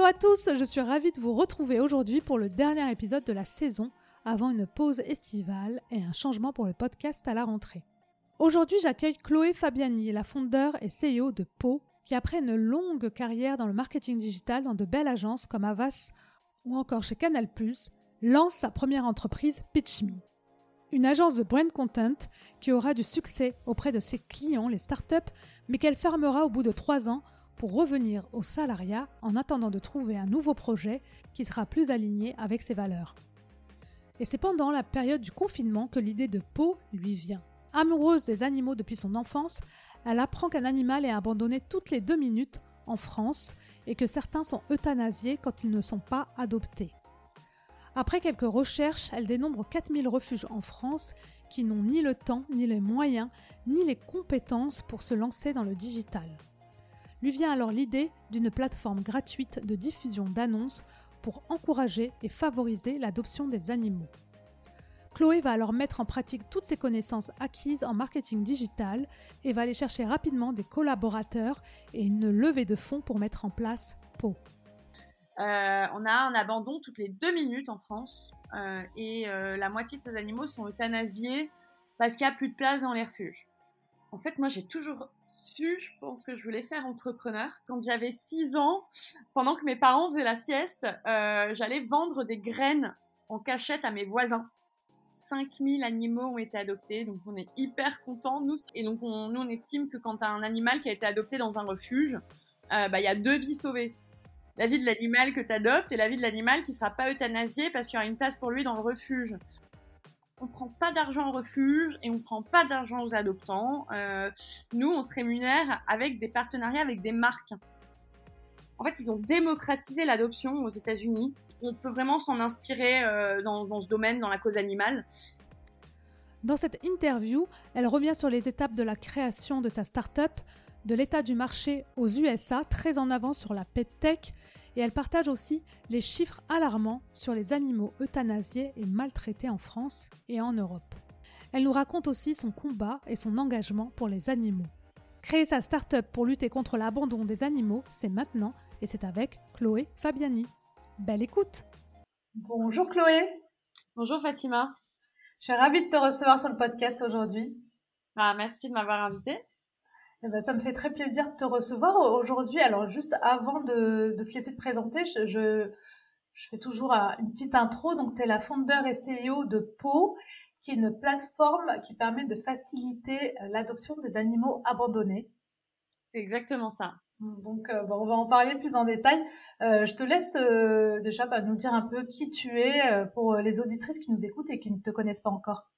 Hello à tous, je suis ravie de vous retrouver aujourd'hui pour le dernier épisode de la saison avant une pause estivale et un changement pour le podcast à la rentrée. Aujourd'hui, j'accueille Chloé Fabiani, la fondeur et CEO de Pau, qui après une longue carrière dans le marketing digital dans de belles agences comme Avas ou encore chez Canal+, lance sa première entreprise PitchMe. Une agence de brand content qui aura du succès auprès de ses clients, les startups, mais qu'elle fermera au bout de trois ans pour revenir au salariat en attendant de trouver un nouveau projet qui sera plus aligné avec ses valeurs. Et c'est pendant la période du confinement que l'idée de Pau lui vient. Amoureuse des animaux depuis son enfance, elle apprend qu'un animal est abandonné toutes les deux minutes en France et que certains sont euthanasiés quand ils ne sont pas adoptés. Après quelques recherches, elle dénombre 4000 refuges en France qui n'ont ni le temps, ni les moyens, ni les compétences pour se lancer dans le digital lui vient alors l'idée d'une plateforme gratuite de diffusion d'annonces pour encourager et favoriser l'adoption des animaux. Chloé va alors mettre en pratique toutes ses connaissances acquises en marketing digital et va aller chercher rapidement des collaborateurs et une levée de fonds pour mettre en place Pau. Euh, on a un abandon toutes les deux minutes en France euh, et euh, la moitié de ces animaux sont euthanasiés parce qu'il n'y a plus de place dans les refuges. En fait, moi, j'ai toujours je pense que je voulais faire entrepreneur. Quand j'avais 6 ans, pendant que mes parents faisaient la sieste, euh, j'allais vendre des graines en cachette à mes voisins. 5000 animaux ont été adoptés, donc on est hyper contents, nous. Et donc, on, nous, on estime que quand as un animal qui a été adopté dans un refuge, euh, bah, il y a deux vies sauvées. La vie de l'animal que tu adoptes et la vie de l'animal qui sera pas euthanasié parce qu'il y aura une place pour lui dans le refuge on prend pas d'argent au refuge et on prend pas d'argent aux adoptants. Euh, nous, on se rémunère avec des partenariats avec des marques. En fait, ils ont démocratisé l'adoption aux États-Unis. On peut vraiment s'en inspirer euh, dans, dans, ce domaine, dans la cause animale. Dans cette interview, elle revient sur les étapes de la création de sa start-up, de l'état du marché aux USA, très en avant sur la pet tech et elle partage aussi les chiffres alarmants sur les animaux euthanasiés et maltraités en France et en Europe. Elle nous raconte aussi son combat et son engagement pour les animaux. Créer sa start-up pour lutter contre l'abandon des animaux, c'est maintenant et c'est avec Chloé Fabiani. Belle écoute Bonjour Chloé Bonjour Fatima Je suis ravie de te recevoir sur le podcast aujourd'hui. Ah, merci de m'avoir invitée. Eh ben, ça me fait très plaisir de te recevoir aujourd'hui. Alors, juste avant de, de te laisser te présenter, je, je, je fais toujours une petite intro. Donc, tu es la fondeur et CEO de PO, qui est une plateforme qui permet de faciliter euh, l'adoption des animaux abandonnés. C'est exactement ça. Donc, euh, bon, on va en parler plus en détail. Euh, je te laisse euh, déjà bah, nous dire un peu qui tu es euh, pour les auditrices qui nous écoutent et qui ne te connaissent pas encore.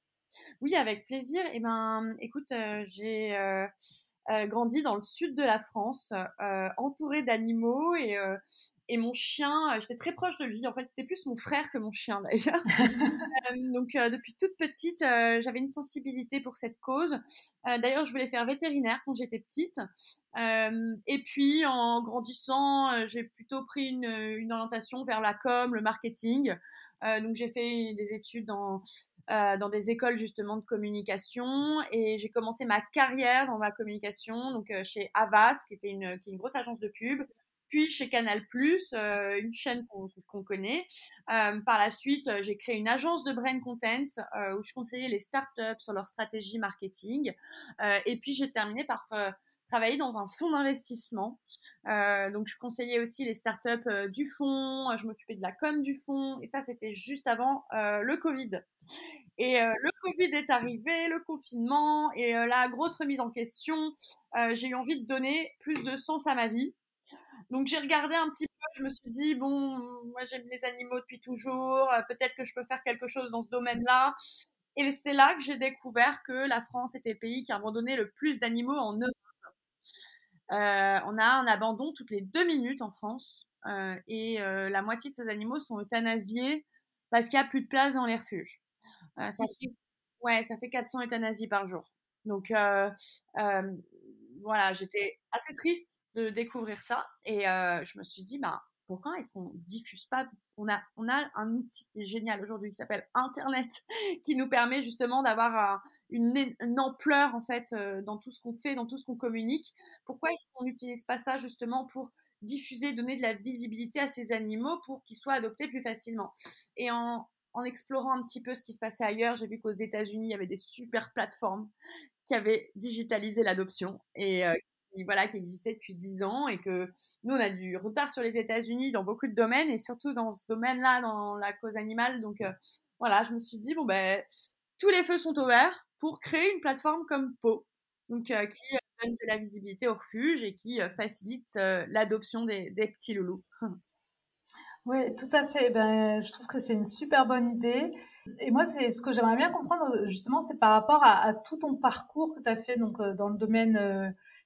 Oui, avec plaisir. Eh ben, écoute, j'ai euh, grandi dans le sud de la France, euh, entouré d'animaux et, euh, et mon chien, euh, j'étais très proche de lui. En fait, c'était plus mon frère que mon chien d'ailleurs. donc depuis toute petite, j'avais une sensibilité pour cette cause. d'ailleurs, je voulais faire vétérinaire quand j'étais petite. et puis en grandissant, j'ai plutôt pris une, une orientation vers la com, le marketing. donc j'ai fait des études dans euh, dans des écoles justement de communication et j'ai commencé ma carrière dans la communication donc euh, chez Avas qui était une, qui est une grosse agence de pub puis chez Canal+, euh, une chaîne qu'on connaît. Euh, par la suite, j'ai créé une agence de brand content euh, où je conseillais les startups sur leur stratégie marketing. et puis j'ai terminé par dans un fonds d'investissement. donc je conseillais aussi les startups du fonds, je m'occupais de la com du fonds et ça c'était juste avant le Covid. Et euh, le Covid est arrivé, le confinement et euh, la grosse remise en question. Euh, j'ai eu envie de donner plus de sens à ma vie. Donc j'ai regardé un petit peu, je me suis dit, bon, moi j'aime les animaux depuis toujours, peut-être que je peux faire quelque chose dans ce domaine-là. Et c'est là que j'ai découvert que la France était le pays qui abandonnait le plus d'animaux en Europe. On a un abandon toutes les deux minutes en France et la moitié de ces animaux sont euthanasiés parce qu'il n'y a plus de place dans les refuges. ça fait, ouais, ça fait 400 euthanasies par jour. Donc voilà, j'étais assez triste de découvrir ça et je me suis dit, bah pourquoi est-ce qu'on diffuse pas on a, un outil qui est génial aujourd'hui qui s'appelle Internet, qui nous permet justement d'avoir une, ampleur en fait dans tout ce qu'on fait, dans tout ce qu'on communique. Pourquoi est-ce qu'on n'utilise pas ça justement pour diffuser, donner de la visibilité à ces animaux pour qu'ils soient adoptés plus facilement? Et en, explorant un petit peu ce qui se passait ailleurs, j'ai vu qu'aux États-Unis, il y avait des super plateformes qui avaient digitalisé l'adoption et qui, voilà, qui existait depuis 10 ans et que nous, on a du retard sur les États-Unis dans beaucoup de domaines et surtout dans ce domaine-là, dans la cause animale. Donc voilà, je me suis dit, bon, ben, tous les feux sont ouverts pour créer une plateforme comme Po, donc, qui donne de la visibilité au refuge et qui facilite l'adoption des, petits loulous. Oui, tout à fait. Ben, je trouve que c'est une super bonne idée. Et moi, c'est ce que j'aimerais bien comprendre, justement, c'est par rapport à, tout ton parcours que tu as fait donc, euh, dans le domaine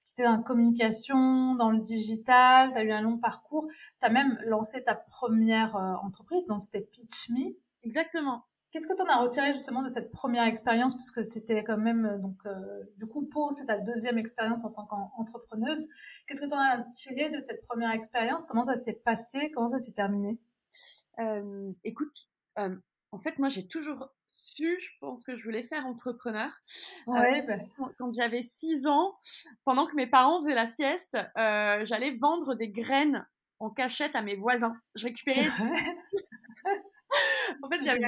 euh, qui était dans la communication, dans le digital. Tu as eu un long parcours. Tu as même lancé ta première euh, entreprise, donc c'était Pitch Me. Exactement. Qu'est-ce que tu en as retiré justement de cette première expérience? Puisque c'était quand même, euh, donc, euh, du coup, Pau, c'est ta deuxième expérience en tant qu'entrepreneuse. Qu'est-ce que tu en as tiré de cette première expérience? Comment ça s'est passé? Comment ça s'est terminé? Euh, Écoute, en fait, moi, j'ai toujours je pense que je voulais faire entrepreneur. Ouais, bah. Quand j'avais 6 ans, pendant que mes parents faisaient la sieste, j'allais vendre des graines en cachette à mes voisins. Je récupérais. en fait, j'avais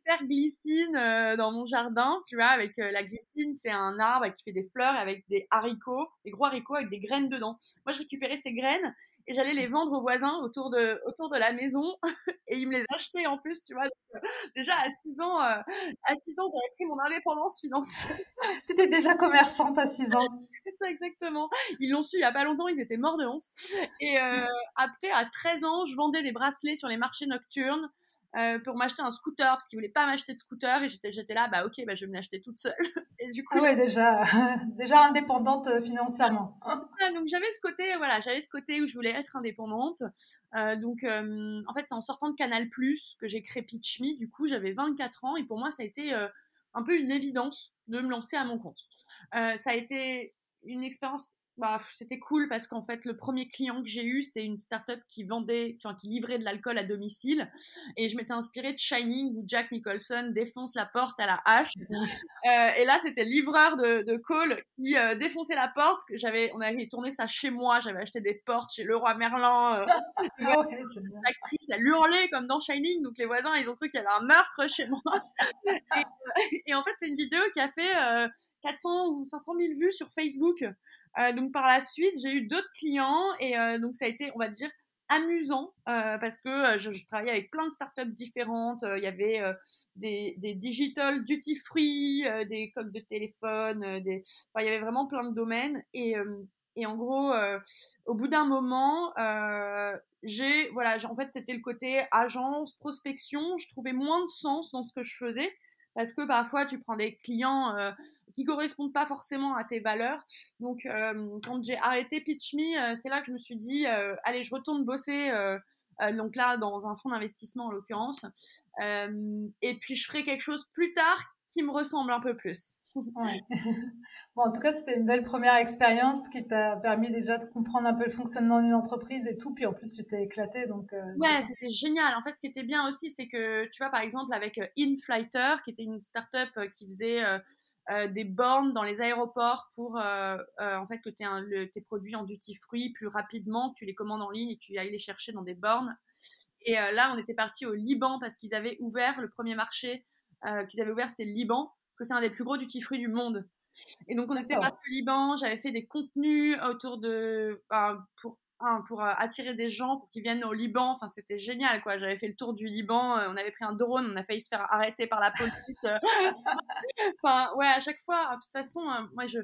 super glycine euh, dans mon jardin, tu vois, avec euh, la glycine, c'est un arbre qui fait des fleurs avec des haricots, des gros haricots avec des graines dedans. Moi, je récupérais ces graines et j'allais les vendre aux voisins autour de, autour de la maison et ils me les achetaient en plus, tu vois. Euh, déjà à 6 ans, à 6 ans, j'avais pris mon indépendance financière. tu étais déjà commerçante à 6 ans. C'est ça exactement. Ils l'ont su il y a pas longtemps, ils étaient morts de honte. Et après, à 13 ans, je vendais des bracelets sur les marchés nocturnes. Euh, pour m'acheter un scooter parce qu'il voulait pas m'acheter de scooter et j'étais j'étais là bah ok bah je vais me l'acheter toute seule. Et du coup ah ouais déjà déjà indépendante euh, financièrement. Donc j'avais ce côté voilà j'avais ce côté où je voulais être indépendante. Euh, donc en fait c'est en sortant de Canal Plus que j'ai créé Pitch Me. Du coup j'avais 24 ans et pour moi ça a été un peu une évidence de me lancer à mon compte. Ça a été une expérience bah, c'était cool parce qu'en fait, le premier client que j'ai eu, c'était une startup qui vendait, enfin, qui livrait de l'alcool à domicile. Et je m'étais inspirée de Shining où Jack Nicholson défonce la porte à la hache. Euh, et là, c'était livreur de, de call qui euh, défonçait la porte. J'avais, on avait tourné ça chez moi. J'avais acheté des portes chez Leroy Merlin. Euh, L'actrice, elle hurlait comme dans Shining. Donc les voisins, ils ont cru qu'il y avait un meurtre chez moi. et, et, en fait, c'est une vidéo qui a fait 400 ou 500 000 vues sur Facebook. Euh, donc par la suite, j'ai eu d'autres clients et euh, donc ça a été, on va dire, amusant euh, parce que je, je, travaillais avec plein de startups différentes. Il y avait des, des, digital duty free, des coques de téléphone, des... Enfin, il y avait vraiment plein de domaines. Et, et en gros, au bout d'un moment, j'ai voilà, en fait, c'était le côté agence, prospection. Je trouvais moins de sens dans ce que je faisais parce que parfois tu prends des clients euh, qui correspondent pas forcément à tes valeurs. Donc euh, quand j'ai arrêté Pitch Me, euh, c'est là que je me suis dit allez, je retourne bosser donc là dans un fonds d'investissement en l'occurrence et puis je ferai quelque chose plus tard qui me ressemble un peu plus. bon, en tout cas, c'était une belle première expérience qui t'a permis déjà de comprendre un peu le fonctionnement d'une entreprise et tout. Puis en plus, tu t'es éclaté. Donc, euh, ouais, c'était génial. En fait, ce qui était bien aussi, c'est que tu vois, par exemple, avec euh, InFlighter, qui était une startup euh, qui faisait des bornes dans les aéroports pour en fait que tu aies tes produits en duty free plus rapidement, tu les commandes en ligne et tu ailles les chercher dans des bornes. Et là, on était parti au Liban parce qu'ils avaient ouvert le premier marché qu'ils avaient ouvert, c'était le Liban que c'est un des plus gros duty free du monde. Et donc on était parti au Liban, j'avais fait des contenus autour de pour pour euh, attirer des gens pour qu'ils viennent au Liban. Enfin, c'était génial, quoi. J'avais fait le tour du Liban. Euh, on avait pris un drone. On a failli se faire arrêter par la police. Euh. enfin, ouais, à chaque fois. De toute façon, moi, je,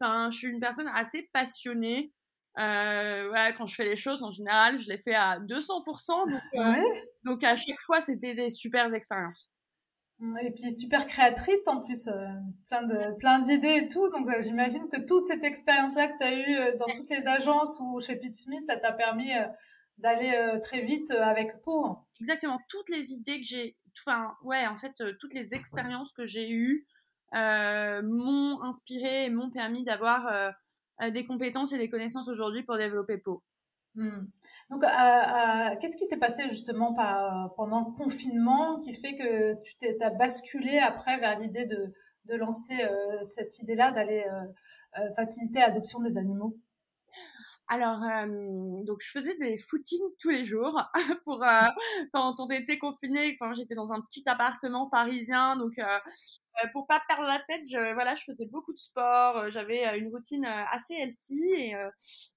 enfin, je suis une personne assez passionnée. voilà, quand je fais les choses, en général, je les fais à 200%. Donc, donc à chaque fois, c'était des super expériences. Et puis super créatrice en plus, euh, plein de plein d'idées et tout. Donc euh, j'imagine que toute cette expérience-là que tu as eue euh, dans toutes les agences ou chez Pitch ça t'a permis d'aller très vite avec Pau. Exactement, toutes les idées que j'ai, enfin ouais, en fait toutes les expériences que j'ai eues m'ont inspiré et m'ont permis d'avoir des compétences et des connaissances aujourd'hui pour développer Pau. Hmm. Donc, qu'est-ce qui s'est passé justement pendant le confinement qui fait que tu t'es as basculé après vers l'idée de, de, lancer euh, cette idée-là d'aller euh, euh, faciliter l'adoption des animaux? Alors, donc je faisais des footings tous les jours pour quand on était confiné. Enfin, j'étais dans un petit appartement parisien, donc euh, pour pas perdre la tête, je, voilà, je faisais beaucoup de sport, euh, j'avais euh, une routine assez healthy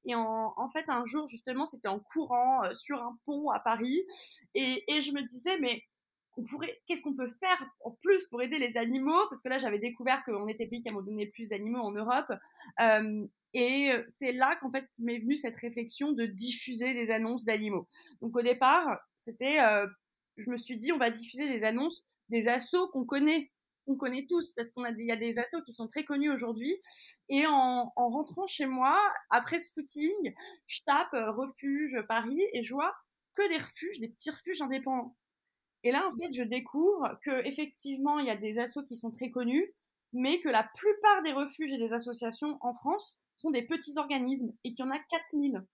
et, en, fait un jour justement c'était en courant sur un pont à Paris et, je me disais mais on pourrait, qu'est-ce qu'on peut faire en plus pour aider les animaux? Parce que là, j'avais découvert qu'on était pays qui donné plus d'animaux en Europe. Euh, et c'est là qu'en fait m'est venue cette réflexion de diffuser des annonces d'animaux. Donc au départ, c'était, euh, je me suis dit, on va diffuser des annonces des assos qu'on connaît on connaît tous parce qu'on a il y a des assos qui sont très connus aujourd'hui. Et en, en, rentrant chez moi, après ce footing, je tape euh, refuge Paris et je vois que des refuges, des petits refuges indépendants. Et là, en fait, je découvre que effectivement, il y a des assos qui sont très connus, mais que la plupart des refuges et des associations en France sont des petits organismes et qu'il y en a 4000.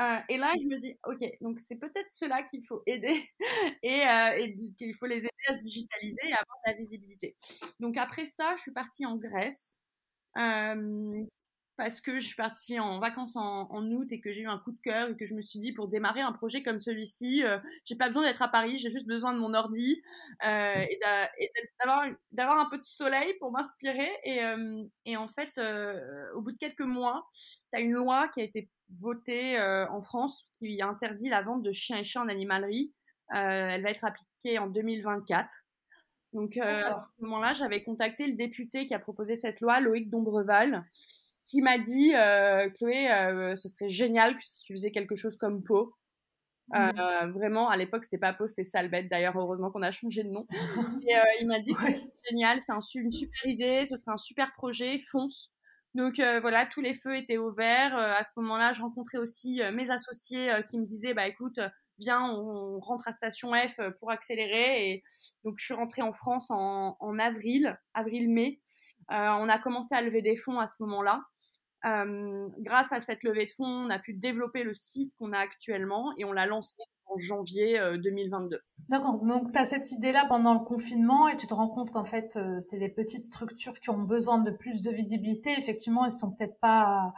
Euh, et là, je me dis, ok, donc c'est peut-être cela qu'il faut aider et, euh, et qu'il faut les aider à se digitaliser et à avoir de la visibilité. Donc après ça, je suis partie en Grèce. Euh, parce que je suis partie en vacances en, août et que j'ai eu un coup de cœur et que je me suis dit pour démarrer un projet comme celui-ci, euh, j'ai pas besoin d'être à Paris, j'ai juste besoin de mon ordi euh, et d'avoir un peu de soleil pour m'inspirer. Et, et, en fait, au bout de quelques mois, tu as une loi qui a été votée en France qui interdit la vente de chiens et chats en animalerie. elle va être appliquée en 2024. Donc à ce moment-là, j'avais contacté le député qui a proposé cette loi, Loïc Dombreval, qui m'a dit euh, Chloé, euh, ce serait génial que si tu faisais quelque chose comme Po. Mmh. Euh, vraiment, à l'époque, c'était pas Po, c'était Salbette. D'ailleurs, heureusement qu'on a changé de nom. Et il m'a dit c'est génial, c'est un, une super idée, ce serait un super projet, fonce. Donc voilà, tous les feux étaient ouverts. à ce moment-là, je rencontrais aussi mes associés qui me disaient bah écoute, viens, on, rentre à Station F pour accélérer. Et donc je suis rentrée en France en, avril, avril-mai. on a commencé à lever des fonds à ce moment-là. Euh, grâce à cette levée de fonds, on a pu développer le site qu'on a actuellement et on l'a lancé janvier 2022. Euh, donc tu as cette idée-là pendant le confinement et tu te rends compte qu'en fait, euh, c'est des petites structures qui ont besoin de plus de visibilité. Effectivement, ils sont peut-être pas...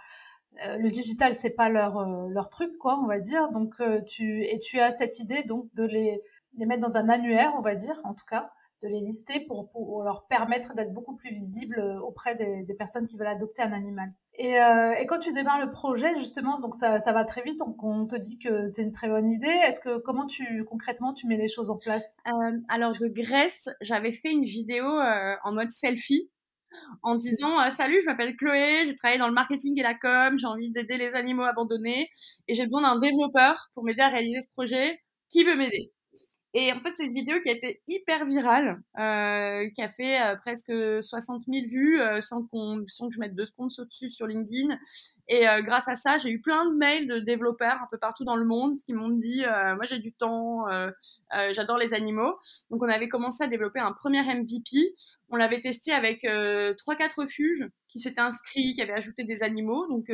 le digital, c'est pas leur, leur truc, quoi, on va dire. Donc, tu, et tu as cette idée donc de les, les mettre dans un annuaire, on va dire, en tout cas, de les lister pour, pour leur permettre d'être beaucoup plus visibles auprès des, des personnes qui veulent adopter un animal. Et, euh, et, quand tu démarres le projet, justement, donc ça, ça va très vite, donc on te dit que c'est une très bonne idée. Est-ce que comment tu concrètement tu mets les choses en place? Euh, Alors de Grèce, j'avais fait une vidéo euh, en mode selfie en disant euh, salut, je m'appelle Chloé, j'ai travaillé dans le marketing et la com, j'ai envie d'aider les animaux abandonnés et j'ai besoin d'un développeur pour m'aider à réaliser ce projet. Qui veut m'aider? Et en fait, c'est une vidéo qui a été hyper virale, euh, qui a fait euh, presque 60 000 vues euh, sans, qu'on, sans que je mette de sponsors dessus sur LinkedIn. Et euh, grâce à ça, j'ai eu plein de mails de développeurs un peu partout dans le monde qui m'ont dit moi j'ai du temps, j'adore les animaux. Donc on avait commencé à développer un premier MVP. On l'avait testé avec trois quatre refuges qui s'étaient inscrits, qui avaient ajouté des animaux. Donc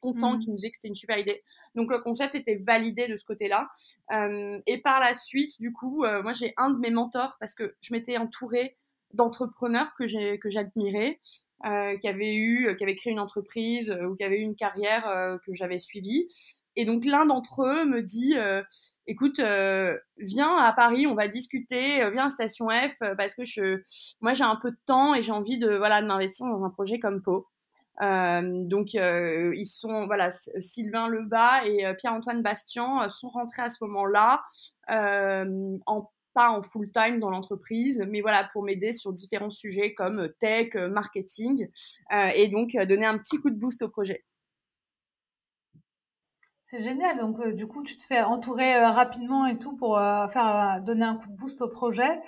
content, mmh. qui nous disait que c'était une super idée. Donc le concept était validé de ce côté-là. Euh, et par la suite, du coup, euh, moi j'ai un de mes mentors parce que je m'étais entourée d'entrepreneurs que j'ai que j'admirais, euh, qui avaient eu, qui avaient créé une entreprise ou qui avaient eu une carrière que j'avais suivie. Et donc l'un d'entre eux me dit, écoute, viens à Paris, on va discuter, viens à Station F parce que je, moi j'ai un peu de temps et j'ai envie de voilà de m'investir dans un projet comme Po. Euh, donc euh, ils sont voilà Sylvain Lebas et euh, Pierre-Antoine Bastian sont rentrés à ce moment-là en pas en full time dans l'entreprise, mais voilà pour m'aider sur différents sujets comme tech, marketing et donc donner un petit coup de boost au projet. C'est génial. Donc du coup tu te fais entourer rapidement et tout pour faire donner un coup de boost au projet.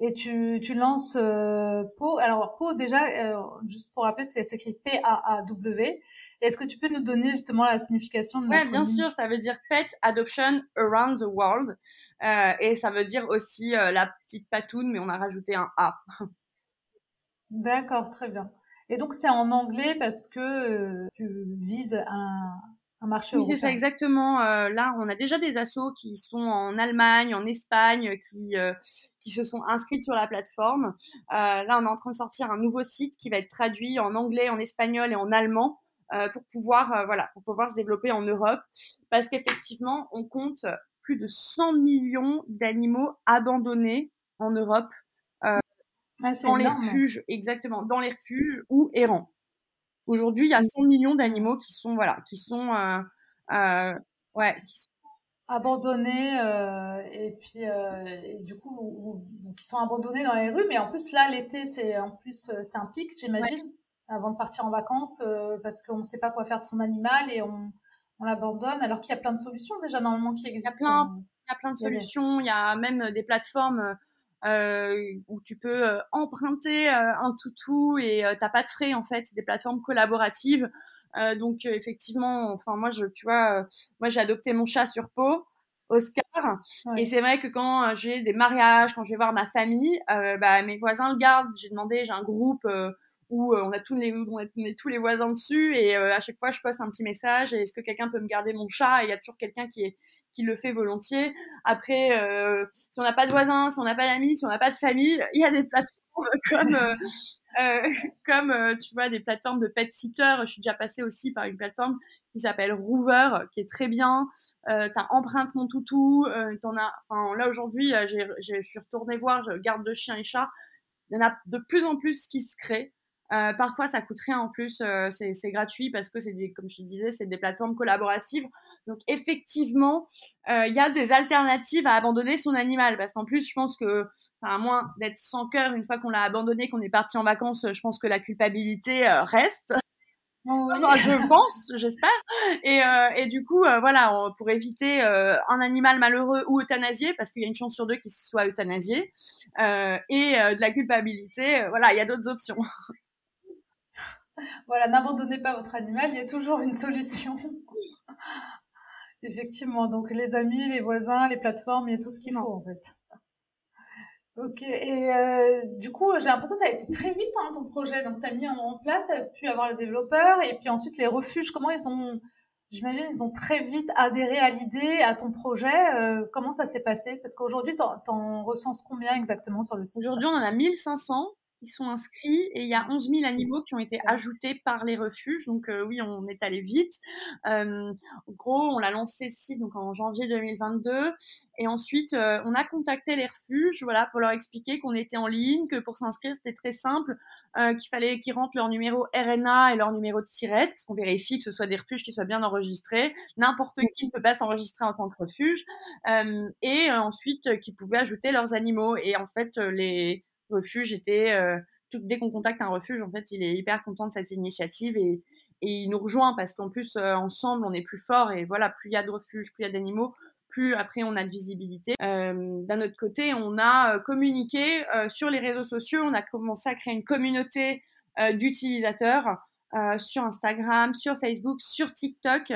Et tu, tu lances euh, PO. Alors PO déjà, euh, juste pour rappeler, c'est écrit P-A-A-W. Est-ce que tu peux nous donner justement la signification de Oui, bien sûr, ça veut dire Pet Adoption Around the World. Euh, et ça veut dire aussi euh, la petite patoune, mais on a rajouté un A. D'accord, très bien. Et donc c'est en anglais parce que euh, tu vises un, un marché oui, c'est ça exactement. Euh, là, on a déjà des assos qui sont en Allemagne, en Espagne, qui euh, qui se sont inscrits sur la plateforme. Euh, là, on est en train de sortir un nouveau site qui va être traduit en anglais, en espagnol et en allemand euh, pour pouvoir euh, voilà pour pouvoir se développer en Europe. Parce qu'effectivement, on compte plus de 100 millions d'animaux abandonnés en Europe. Ah, dans les refuges, exactement, dans les refuges ou errants. Aujourd'hui, il y a 100 millions d'animaux qui sont voilà, qui sont euh, euh, ouais, qui sont abandonnés euh, et puis euh, et du coup ou, ou, qui sont abandonnés dans les rues. Mais en plus là, l'été, c'est en plus c'est un pic, j'imagine, ouais. avant de partir en vacances, euh, parce qu'on ne sait pas quoi faire de son animal et on, on l'abandonne. Alors qu'il y a plein de solutions déjà normalement qui existent. Il y a plein, il y a plein de solutions. Il y a même des plateformes où tu peux euh, emprunter euh, un toutou et euh, t'as pas de frais en fait, des plateformes collaboratives. donc effectivement, enfin moi je, tu vois, moi j'ai adopté mon chat sur peau. Oscar. Ouais. Et c'est vrai que quand j'ai des mariages, quand je vais voir ma famille, bah, mes voisins le gardent. J'ai demandé, j'ai un groupe où on a tous les on a tous les voisins dessus et à chaque fois je poste un petit message. Est-ce que quelqu'un peut me garder mon chat? Et il y a toujours quelqu'un qui est qui le fait volontiers. Après, euh, si on n'a pas de voisins, si on n'a pas d'amis, si on n'a pas de famille, il y a des plateformes comme, euh, euh, comme tu vois, des plateformes de pet sitter. Je suis déjà passée aussi par une plateforme qui s'appelle Rover, qui est très bien. T'as empreinte mon toutou, t'en as. Enfin, là aujourd'hui, je suis retournée voir, je garde de chiens et chats. Il y en a de plus en plus qui se créent. Euh, parfois, ça coûte rien en plus, euh, c'est gratuit parce que c'est des, comme je te disais, c'est des plateformes collaboratives. Donc effectivement, euh, il y a des alternatives à abandonner son animal parce qu'en plus, je pense que, enfin, à moins d'être sans cœur une fois qu'on l'a abandonné, qu'on est parti en vacances, je pense que la culpabilité euh, reste. Enfin, je pense, j'espère. Et, euh, et, du coup, euh, voilà, on, pour éviter euh, un animal malheureux ou euthanasié, parce qu'il y a une chance sur deux qu'il soit euthanasié, et de la culpabilité, voilà, il y a d'autres options. voilà, n'abandonnez pas votre animal, il y a toujours une solution. Effectivement, donc les amis, les voisins, les plateformes, il y a tout ce qu'il faut en fait. Ok, et euh, du coup, j'ai l'impression que ça a été très vite hein, ton projet. Donc, tu as mis en, en place, tu as pu avoir le développeur, et puis ensuite les refuges. Comment ils ont, j'imagine, ils ont très vite adhéré à l'idée, à ton projet. Euh, comment ça s'est passé? Parce qu'aujourd'hui, tu en recenses combien exactement sur le site? Aujourd'hui, on en a 1500 qui sont inscrits et il y a 11 000 animaux qui ont été ajoutés par les refuges. Donc euh, oui, on est allé vite. Euh, en gros, on l'a lancé site donc en janvier 2022 et ensuite euh, on a contacté les refuges, voilà, pour leur expliquer qu'on était en ligne, que pour s'inscrire c'était très simple, euh, qu'il fallait qu'ils rentrent leur numéro RNA et leur numéro de SIRET, parce qu'on vérifie que ce soit des refuges qui soient bien enregistrés. N'importe qui ne peut pas s'enregistrer en tant que refuge euh, et ensuite qu'ils pouvaient ajouter leurs animaux. Et en fait, les refuge était euh, tout, dès qu'on contacte un refuge, en fait, il est hyper content de cette initiative et, et il nous rejoint parce qu'en plus, euh, ensemble, on est plus fort et voilà, plus il y a de refuges, plus il y a d'animaux, plus après on a de visibilité. Euh, D'un autre côté, on a communiqué euh, sur les réseaux sociaux, on a commencé à créer une communauté euh, d'utilisateurs euh, sur Instagram, sur Facebook, sur TikTok.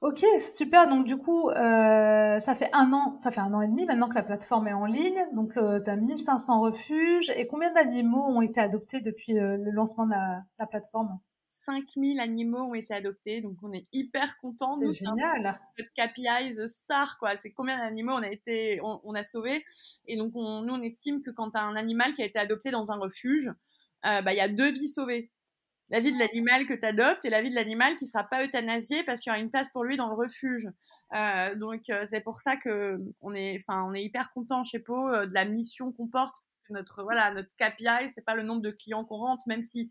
Ok, super. Donc du coup, euh, ça fait un an, ça fait un an et demi maintenant que la plateforme est en ligne. Donc euh, tu as 1500 refuges. Et combien d'animaux ont été adoptés depuis euh, le lancement de la, la plateforme? 5000 animaux ont été adoptés, donc on est hyper contents. C'est génial. Notre KPI the star, quoi. C'est combien d'animaux on a été, on, on, a sauvé. Et donc on, nous on estime que quand tu as un animal qui a été adopté dans un refuge, euh, bah il y a deux vies sauvées la vie de l'animal que tu adoptes et la vie de l'animal qui sera pas euthanasié parce qu'il y aura une place pour lui dans le refuge. Euh, donc euh, c'est pour ça que on est, enfin on est hyper content chez Po euh, de la mission qu'on porte. Notre voilà notre KPI c'est pas le nombre de clients qu'on rentre, même si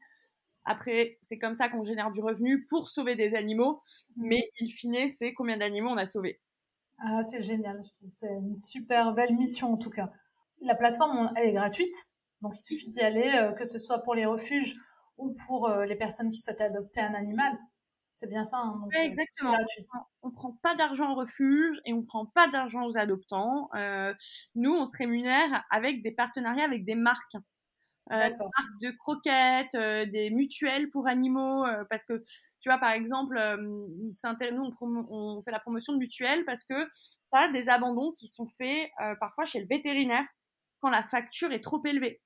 après c'est comme ça qu'on génère du revenu pour sauver des animaux, mmh. mais in fine c'est combien d'animaux on a sauvé. Ah c'est génial, je trouve c'est une super belle mission en tout cas. La plateforme elle est gratuite, donc il suffit d'y aller, euh, que ce soit pour les refuges ou pour euh, les personnes qui souhaitent adopter un animal. C'est bien ça. Hein, euh, exactement. On prend pas d'argent au refuge et on prend pas d'argent aux adoptants. Euh, nous, on se rémunère avec des partenariats avec des marques. Euh, des marques de croquettes, des mutuelles pour animaux, parce que tu vois par exemple, nous on, on, fait la promotion de mutuelles parce que tu as des abandons qui sont faits parfois chez le vétérinaire quand la facture est trop élevée.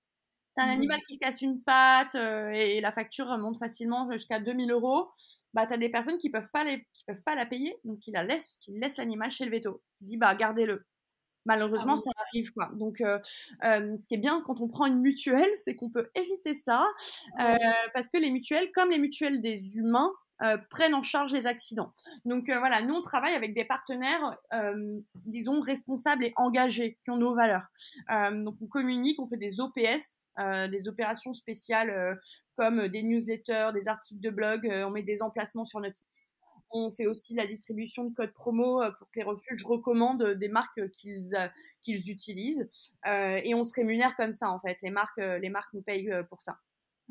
T'as un mmh animal qui se casse une patte et, la facture monte facilement jusqu'à 2000 euros bah t'as des personnes qui peuvent pas les, qui peuvent pas la payer, donc qui la laissent, qui laissent l'animal chez le veto. Dit bah gardez-le. Malheureusement, ah ça arrive quoi. Donc, euh, euh, ce qui est bien quand on prend une mutuelle, c'est qu'on peut éviter ça, euh, parce que les mutuelles, comme les mutuelles des humains, euh, prennent en charge les accidents. Donc euh, voilà, nous on travaille avec des partenaires, euh, disons responsables et engagés, qui ont nos valeurs. donc on communique, on fait des OPS, des opérations spéciales comme des newsletters, des articles de blog, on met des emplacements sur notre site. On fait aussi la distribution de codes promo pour que les refuges recommandent des marques qu'ils qu'ils utilisent et on se rémunère comme ça en fait. Les marques les marques nous payent pour ça.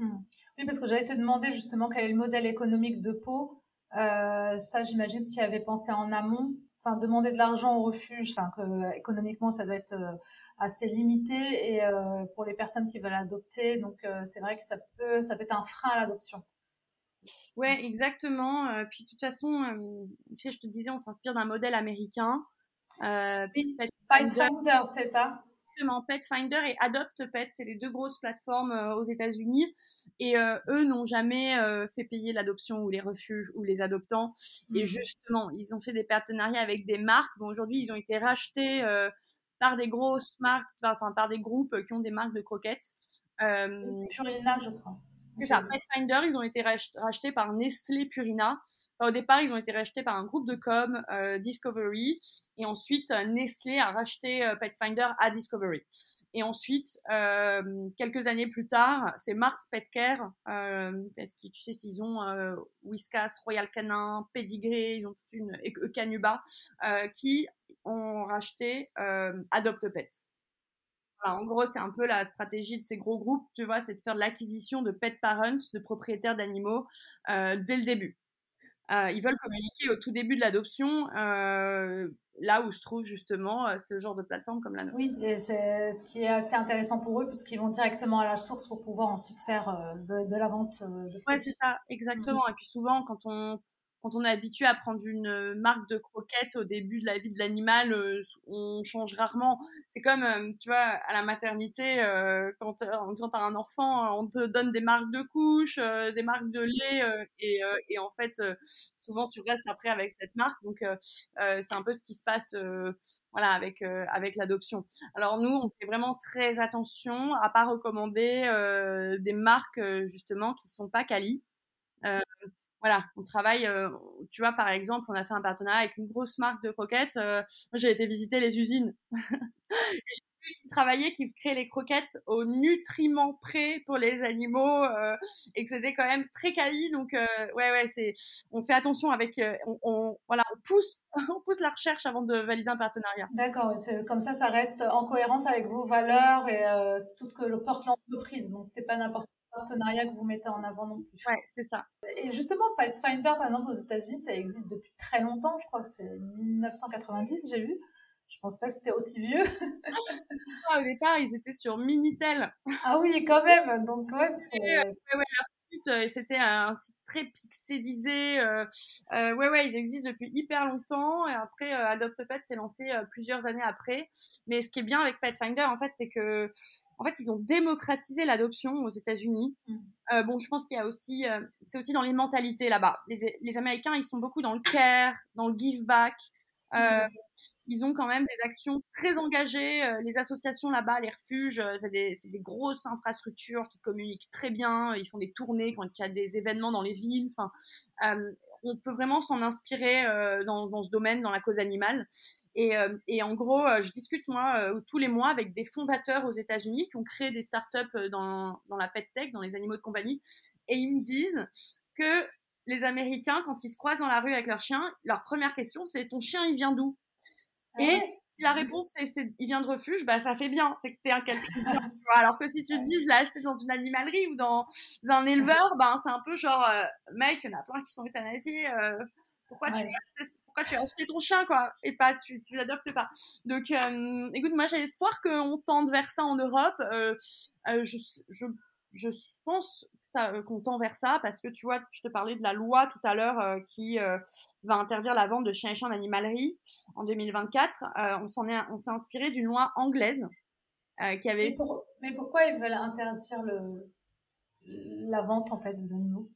Mmh. Oui, parce que j'allais te demander justement quel est le modèle économique de Pau. Euh, ça, j'imagine qu'il avait pensé en amont. Enfin, demander de l'argent au refuge, enfin, que économiquement, ça doit être euh, assez limité et euh, pour les personnes qui veulent adopter, donc c'est vrai que ça peut, ça peut être un frein à l'adoption. Ouais, exactement. puis de toute façon, tu sais, je te disais, on s'inspire d'un modèle américain. oui, Finder, c'est ça? Exactement, Petfinder et AdoptPet, c'est les deux grosses plateformes euh, aux États-Unis. Et euh, eux n'ont jamais euh, fait payer l'adoption ou les refuges ou les adoptants. Et mmh. justement, ils ont fait des partenariats avec des marques. Bon, aujourd'hui, ils ont été rachetés par des grosses marques, enfin par des groupes qui ont des marques de croquettes. Purina, je crois. C'est ça, Pathfinder, ils ont été rachetés par Nestlé Purina. au départ, ils ont été rachetés par un groupe de com, euh, Discovery, et ensuite euh, Nestlé a racheté euh, Pathfinder à Discovery. Et ensuite, quelques années plus tard, c'est Mars Petcare, parce que tu sais, s'ils ont Whiskas, Royal Canin, Pedigree, ils ont toute une Canuba, qui ont racheté En gros, c'est un peu la stratégie de ces gros groupes, tu vois, c'est de faire de l'acquisition de pet parents, de propriétaires d'animaux, euh, dès le début. Euh, ils veulent communiquer au tout début de l'adoption, euh, là où se trouve justement ce genre de plateforme comme la nôtre. Oui, et c'est ce qui est assez intéressant pour eux, puisqu'ils vont directement à la source pour pouvoir ensuite faire de, la vente. De ouais, c'est ça, exactement. Mmh. Et puis souvent, quand on quand on est habitué à prendre une euh, marque de croquettes au début de la vie de l'animal, euh, on change rarement. C'est comme, euh, tu vois, à la maternité, quand, quand tu as un enfant, on te donne des marques de couches, des marques de lait, et, et, en fait, souvent tu restes après avec cette marque. Donc, c'est un peu ce qui se passe, voilà, avec avec l'adoption. Alors nous, on fait vraiment très attention à pas recommander des marques justement qui sont pas quali. Euh, voilà, on travaille, euh, tu vois, par exemple, on a fait un partenariat avec une grosse marque de croquettes. Euh, moi, j'ai été visiter les usines. j'ai vu qu'ils travaillaient, qu'ils créaient les croquettes aux nutriments prêts pour les animaux euh, et que c'était quand même très quali. Donc, euh, ouais, ouais, c'est, on fait attention avec, euh, on, on, voilà, on pousse, on pousse la recherche avant de valider un partenariat. D'accord, comme ça, ça reste en cohérence avec vos valeurs et tout ce que porte l'entreprise. Donc, c'est pas n'importe partenariat que vous mettez en avant non plus. Ouais, c'est ça. Et justement, Pathfinder, par exemple, aux États-Unis, ça existe depuis très longtemps. Je crois que c'est 1990, j'ai vu. Je pense pas que c'était aussi vieux. au départ, ils étaient sur Minitel. Ah oui, quand même. Donc, ouais, parce que. Euh, ouais, ouais, leur site, euh, c'était un site très pixelisé. Euh, euh, ouais, ouais, ils existent depuis hyper longtemps. Et après, AdoptPet s'est lancé plusieurs années après. Mais ce qui est bien avec Pathfinder, en fait, c'est que en fait, ils ont démocratisé l'adoption aux États-Unis. Mm. Euh, bon, je pense qu'il y a aussi, euh, c'est aussi dans les mentalités là-bas. Les, les, Américains, ils sont beaucoup dans le care, dans le give back. Euh, mm. Ils ont quand même des actions très engagées. Euh, les associations là-bas, les refuges, euh, c'est des, des, grosses infrastructures qui communiquent très bien. Ils font des tournées quand il y a des événements dans les villes. Enfin, on peut vraiment s'en inspirer euh, dans, dans, ce domaine, dans la cause animale. Et, euh, et en gros, euh, je discute moi tous les mois avec des fondateurs aux États-Unis qui ont créé des startups dans, dans la pet tech, dans les animaux de compagnie, et ils me disent que les Américains, quand ils se croisent dans la rue avec leur chien, leur première question c'est ton chien, il vient d'où? Ah Et si la réponse c'est il vient de refuge, bah ça fait bien, c'est que t'es un calcul. Alors que si tu dis, je l'ai acheté dans une animalerie ou dans un éleveur, ben, c'est un peu genre, euh, mec, il y en a plein qui sont euthanasiés. Euh, pourquoi, tu pourquoi tu as acheté ton chat, quoi, et pas, tu, tu l'adoptes pas. Donc, euh, écoute, moi, j'ai espoir qu'on tende vers ça en Europe. je, je, je pense qu'on tend vers ça parce que tu vois, je te parlais de la loi tout à l'heure qui va interdire la vente de chiens et chiens en animalerie en 2024. on s'en est, on s'est inspiré d'une loi anglaise euh, qui avait. Mais, mais, pourquoi ils veulent interdire le... la vente en fait des animaux?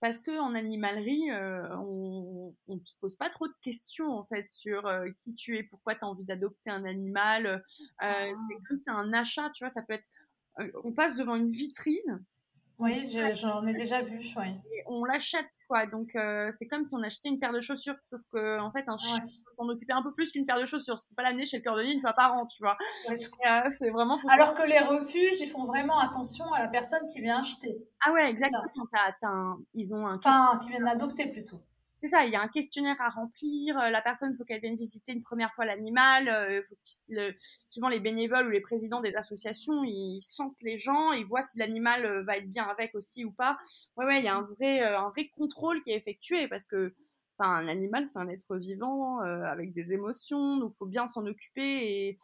Parce que en animalerie, euh, on, on te pose pas trop de questions en fait sur euh, qui tu es, pourquoi tu as envie d'adopter un animal. Ah. C'est comme c'est un achat, tu vois, ça peut être. on passe devant une vitrine oui, j'en ai déjà vu. On l'achète, quoi. Donc, euh, c'est comme si on achetait une paire de chaussures. Sauf que, en fait, un chien, s'en occuper un peu plus qu'une paire de chaussures. C'est pas l'année chez le cordonnier une fois par an, tu vois. Euh, c'est vraiment. Alors que les refuges, ils font vraiment attention à la personne qui vient acheter. Ah ouais, exactement. Ils ont un. Enfin, qui viennent adopter plutôt c'est ça, il y a un questionnaire à remplir. Euh, la personne, il faut qu'elle vienne visiter une première fois l'animal. Euh, souvent, les bénévoles ou les présidents des associations, ils sentent les gens, ils voient si l'animal euh, va être bien avec aussi ou pas. Ouais, ouais, il y a un vrai, un vrai contrôle qui est effectué parce que, enfin, un animal, c'est un être vivant avec des émotions, donc faut bien s'en occuper. Et,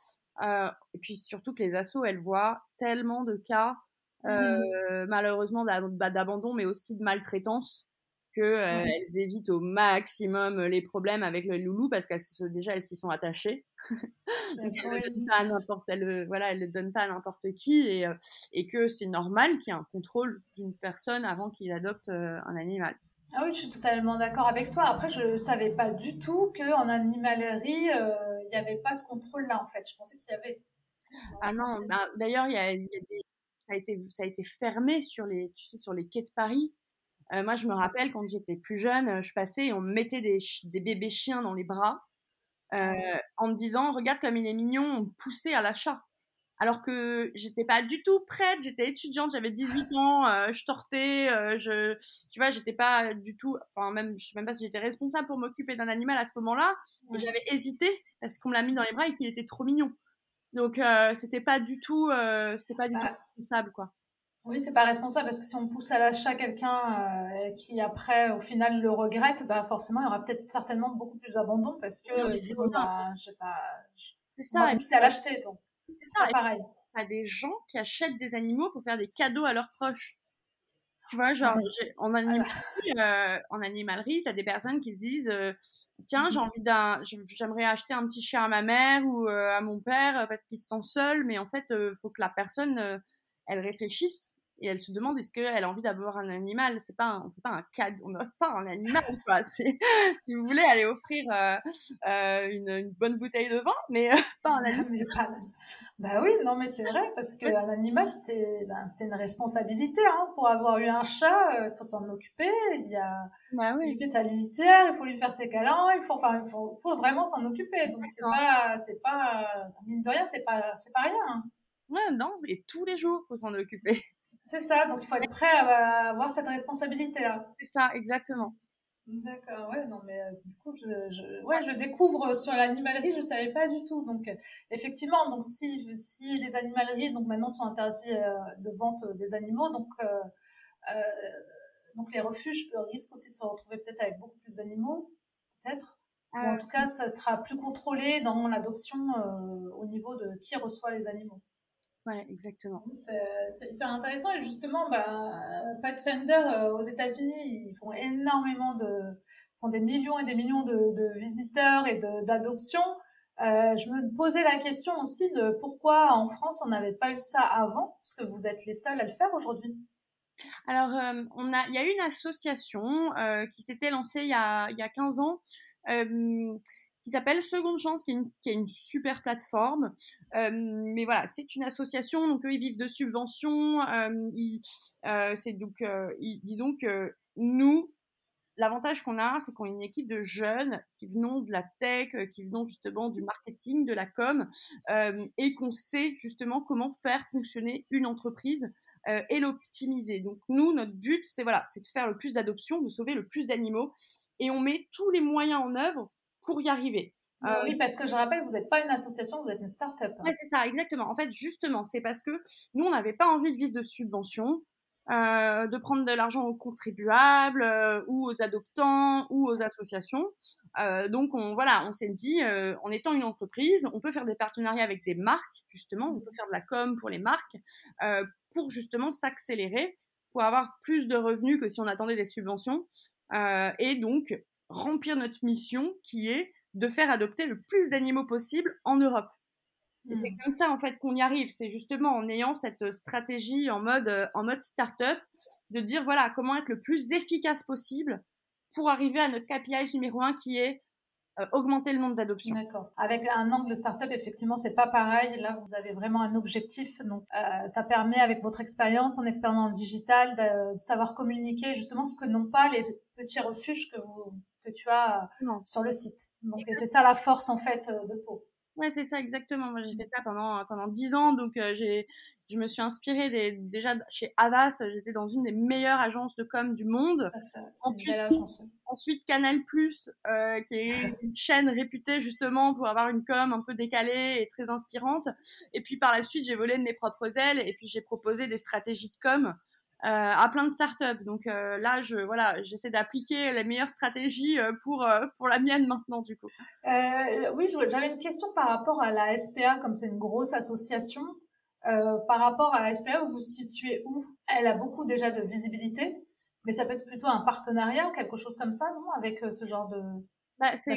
et puis surtout que les assos, elles voient tellement de cas, mmh. malheureusement, d'abandon, mais aussi de maltraitance que euh, elles évitent au maximum les problèmes avec le loulou parce qu'elles déjà elles s'y sont attachées. Donc elles le donnent pas à n'importe voilà, elles le donnent pas à n'importe qui et, euh, et que c'est normal qu'il y ait un contrôle d'une personne avant qu'il adopte euh, un animal. Ah oui, je suis totalement d'accord avec toi. Après, je savais pas du tout qu'en animalerie, il n'y avait pas ce contrôle-là, en fait. Je pensais qu'il y avait. ah non, bah, d'ailleurs, il y a, ça, a été, ça a été fermé sur les, tu sais, sur les quais de Paris. Euh, moi, je me rappelle quand j'étais plus jeune, euh, je passais et on me mettait des, des bébés chiens dans les bras euh, en me disant regarde comme il est mignon, on me poussait à l'achat. Alors que j'étais pas du tout prête, j'étais étudiante, j'avais 18 ans, euh, je tortais, euh, je, tu vois, j'étais pas du tout, enfin même, je sais même pas si j'étais responsable pour m'occuper d'un animal à ce moment-là. J'avais hésité parce qu'on me l'a mis dans les bras et qu'il était trop mignon. Donc euh, c'était pas du tout, c'était pas du tout responsable quoi. Oui, c'est pas responsable parce que si on pousse à l'achat quelqu'un euh, qui après au final le regrette, bah forcément il y aura peut-être certainement beaucoup plus d'abandon parce que oui, euh, bah, je sais pas, c'est ça, c'est à l'acheter donc. C'est ça, pareil. T'as des gens qui achètent des animaux pour faire des cadeaux à leurs proches. Tu vois, genre, en, animalerie, euh, en animalerie, t'as des personnes qui disent, euh, tiens, j'ai mmh envie d'un, j'aimerais acheter un petit chien à ma mère ou à mon père parce qu'ils se sentent seuls, mais en fait, faut que la personne elle réfléchissent et elle se demande est-ce qu'elle a envie d'avoir un animal? C'est pas un, pas un cadeau, on n'offre pas un animal, quoi. Si vous voulez aller offrir euh, euh, une, une, bonne bouteille de vin, mais euh, pas un animal. Bah oui, non, mais c'est vrai, parce qu'un animal, c'est, ben, c'est une responsabilité. Hein. Pour avoir eu un chat, il faut s'en occuper. Il y a bah s'occuper de sa litière, il faut lui faire ses câlins, il faut, enfin, il faut, faut vraiment s'en occuper. Donc c'est pas, c'est pas, mine de rien, c'est pas, c'est pas rien. Hein. Ouais, non, et tous les jours, faut s'en occuper. C'est ça, donc il faut être prêt à avoir cette responsabilité-là. C'est ça, exactement. D'accord, ouais, non, mais euh, du coup, je, je, ouais, je découvre sur l'animalerie, je ne savais pas du tout. Donc, effectivement, donc si, si les animaleries, donc maintenant, sont interdits euh, de vente des animaux, donc, euh, donc les refuges risquent aussi de se retrouver peut-être avec beaucoup plus d'animaux, peut-être. en tout cas, ça sera plus contrôlé dans l'adoption au niveau de qui reçoit les animaux. Ouais, exactement. C'est hyper intéressant. Et justement, bah, Pathfinder, euh, aux États-Unis, ils font énormément de, font des millions et des millions de, de visiteurs et d'adoptions. Euh, je me posais la question aussi de pourquoi en France on n'avait pas eu ça avant, parce que vous êtes les seuls à le faire aujourd'hui. Alors, euh, on a, il y a une association euh, qui s'était lancée il y a, il y a 15 ans qui s'appelle Seconde Chance, qui est une, qui est une super plateforme. Euh, mais voilà, c'est une association, donc eux, ils vivent de subventions. Euh, euh, c'est donc, euh, disons que nous, l'avantage qu'on a, c'est qu'on est une équipe de jeunes qui venons de la tech, euh, qui venons justement du marketing, de la com, euh, et qu'on sait justement comment faire fonctionner une entreprise et l'optimiser. Donc nous, notre but, c'est voilà, c'est de faire le plus d'adoptions, de sauver le plus d'animaux, et on met tous les moyens en œuvre pour y arriver. oui, parce que je rappelle, vous n'êtes pas une association, vous êtes une start-up. Oui, c'est ça, exactement. En fait, justement, c'est parce que nous, on n'avait pas envie de vivre de subventions. Euh, de prendre de l'argent aux contribuables euh, ou aux adoptants ou aux associations. Euh, donc on voilà, on s'est dit en étant une entreprise, on peut faire des partenariats avec des marques justement, on peut faire de la com pour les marques pour justement s'accélérer, pour avoir plus de revenus que si on attendait des subventions et donc remplir notre mission qui est de faire adopter le plus d'animaux possible en Europe. Et c'est mmh. comme ça en fait qu'on y arrive. C'est justement en ayant cette stratégie en mode euh, en mode startup de dire voilà comment être le plus efficace possible pour arriver à notre KPI numéro un qui est euh, augmenter le nombre d'adoptions. D'accord. Avec un angle startup, effectivement, c'est pas pareil. Là, vous avez vraiment un objectif. Donc, euh, ça permet, avec votre expérience, ton expérience dans le digital, de, savoir communiquer justement ce que n'ont pas les petits refuges que vous que tu as sur le site. Donc, c'est ça la force en fait de Pau. Ouais, c'est ça exactement. Moi, j'ai fait ça pendant pendant dix ans, donc euh, j'ai je me suis inspirée des, déjà chez Avas, j'étais dans une des meilleures agences de com du monde. En plus, agence, ensuite Canal euh, qui est une chaîne réputée justement pour avoir une com un peu décalée et très inspirante. Et puis par la suite, j'ai volé de mes propres ailes et puis j'ai proposé des stratégies de com euh, à plein de startups. Donc euh, là, je voilà, j'essaie d'appliquer les meilleures stratégies euh, pour pour la mienne maintenant du coup. oui, j'avais une question par rapport à la SPA, comme c'est une grosse association. par rapport à la SPA, vous vous situez où? Elle a beaucoup déjà de visibilité, mais ça peut être plutôt un partenariat, quelque chose comme ça, non? Avec ce genre de bah, c'est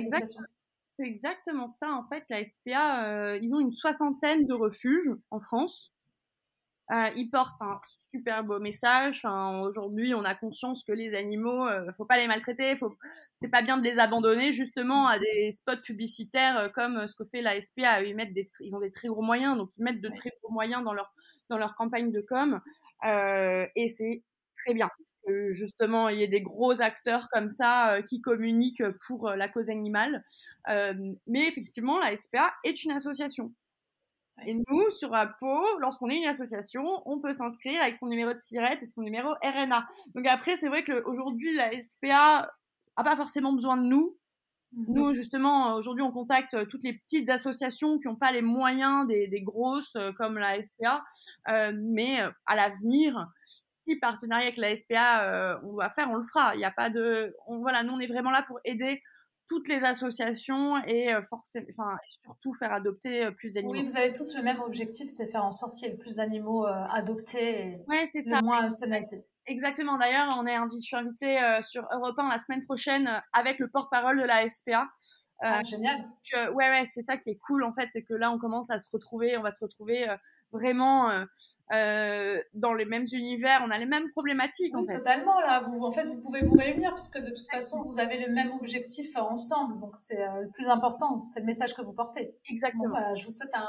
c'est exactement ça en fait. La SPA, ils ont une soixantaine de refuges en France. Euh, ils portent un super beau message. Enfin, aujourd'hui, on a conscience que les animaux, euh, faut pas les maltraiter. Faut, c'est pas bien de les abandonner justement à des spots publicitaires euh, comme ce que fait la SPA. Ils mettent des, ils ont des très gros moyens, donc ils mettent de très gros moyens dans leur dans leur campagne de com. Euh, et c'est très bien que justement il y ait des gros acteurs comme ça euh, qui communiquent pour la cause animale. mais effectivement, la SPA est une association. Et nous, sur Apo, lorsqu'on est une association, on peut s'inscrire avec son numéro de SIRET et son numéro RNA. Donc après, c'est vrai qu'aujourd'hui, la SPA a pas forcément besoin de nous. Mhm. Nous, justement, aujourd'hui, on contacte toutes les petites associations qui n'ont pas les moyens des, des, grosses euh, comme la SPA. Euh, mais euh, à l'avenir, si partenariat avec la SPA, euh, on doit faire, on le fera. Il n'y a pas de, on, voilà, nous, on est vraiment là pour aider toutes les associations et forcément, enfin, surtout faire adopter plus d'animaux. Oui, vous avez tous le même objectif, c'est faire en sorte qu'il y ait le plus d'animaux adoptés et ouais, c'est ça. moins euthanasiés. Exactement. D'ailleurs, on est invité, je suis invitée sur Europe 1 la semaine prochaine avec le porte-parole de la SPA. Ah, génial. ouais, ouais, c'est ça qui est cool en fait, c'est que là, on commence à se retrouver, on va se retrouver vraiment euh, euh, dans les mêmes univers, on a les mêmes problématiques. Oui, totalement. Là, vous, en fait, vous pouvez vous réunir puisque de toute façon, vous avez le même objectif ensemble. Donc, c'est euh, le plus important. C'est le message que vous portez. Exactement. Bah, je vous souhaite un,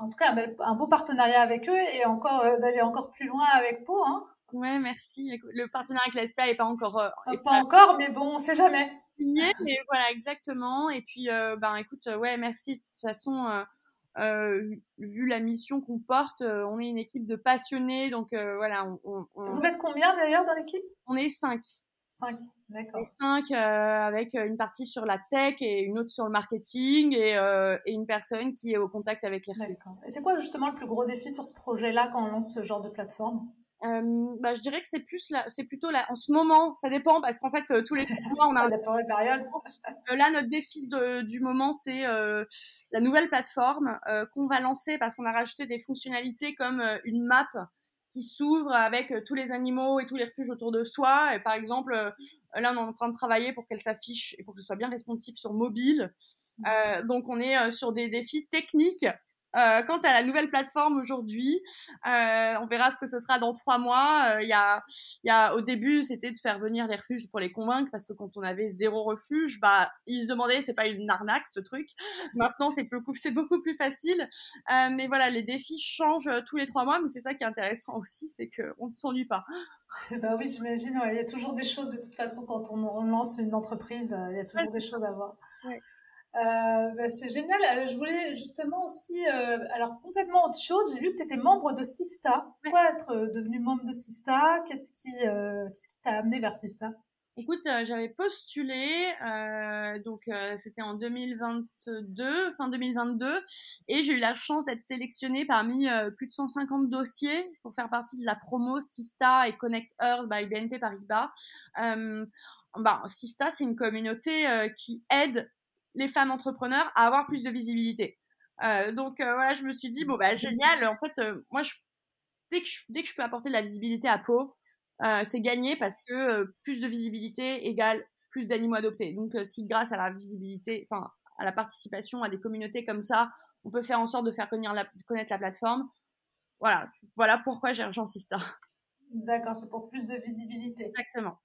en tout cas un, beau partenariat avec eux et encore d'aller encore plus loin avec Pau. Hein. Ouais, merci. Le partenariat avec l'ASPA n'est pas encore. pas, pas, encore, mais bon, on sait jamais. Signé, mais voilà, exactement. Et puis, ben, écoute, ouais, merci. De toute façon euh, vu la mission qu'on porte, euh, on est une équipe de passionnés, donc euh, voilà. On, on, Vous êtes combien d'ailleurs dans l'équipe? On est cinq. Cinq, d'accord. Et cinq avec une partie sur la tech et une autre sur le marketing et, et une personne qui est au contact avec les D'accord. Et c'est quoi justement le plus gros défi sur ce projet-là quand on lance ce genre de plateforme? Euh, bah, je dirais que c'est plus là, c'est plutôt là, en ce moment, ça dépend parce qu'en fait, euh, tous les mois, on a. des périodes. Euh, là, notre défi de, du moment, c'est euh, la nouvelle plateforme qu'on va lancer parce qu'on a rajouté des fonctionnalités comme une map qui s'ouvre avec tous les animaux et tous les refuges autour de soi. Et par exemple, là, on est en train de travailler pour qu'elle s'affiche et pour que ce soit bien responsif sur mobile. Mmh. donc, on est sur des défis techniques euh, quant à la nouvelle plateforme aujourd'hui, euh, on verra ce que ce sera dans trois mois. Euh, il y, a, y a, au début, c'était de faire venir les refuges pour les convaincre parce que quand on avait zéro refuge, bah ils se demandaient c'est pas une arnaque ce truc. Maintenant c'est beaucoup c'est beaucoup plus facile. Euh, mais voilà, les défis changent tous les trois mois, mais c'est ça qui est intéressant aussi, c'est qu'on ne s'ennuie pas. Bah oui, j'imagine. Il y a toujours des choses de toute façon quand on, lance une entreprise, il y a toujours des choses à voir. Ouais. Euh, bah, c'est génial. Euh, je voulais justement aussi, euh, alors complètement autre chose. J'ai vu que tu étais membre de Sista. Pourquoi être devenu membre de Sista? Qu'est-ce qui, qu'est-ce qui t'a amené vers Sista? Écoute, euh, j'avais postulé, euh, donc euh, c'était en 2022, fin 2022, et j'ai eu la chance d'être sélectionnée parmi plus de 150 dossiers pour faire partie de la promo Sista et Connect Earth by BNP Paribas. bah, Sista, c'est une communauté qui aide les femmes entrepreneurs à avoir plus de visibilité. donc voilà, je me suis dit bon bah génial. En fait, moi, je, dès que je, dès que je peux apporter de la visibilité à Pau, euh, c'est gagné parce que euh, plus de visibilité égale plus d'animaux adoptés. Donc, euh, si grâce à la visibilité, enfin, à la participation à des communautés comme ça, on peut faire en sorte de faire connaître la, connaître la plateforme, voilà, voilà pourquoi j'ai rejoint Sista. D'accord, c'est pour plus de visibilité. Exactement.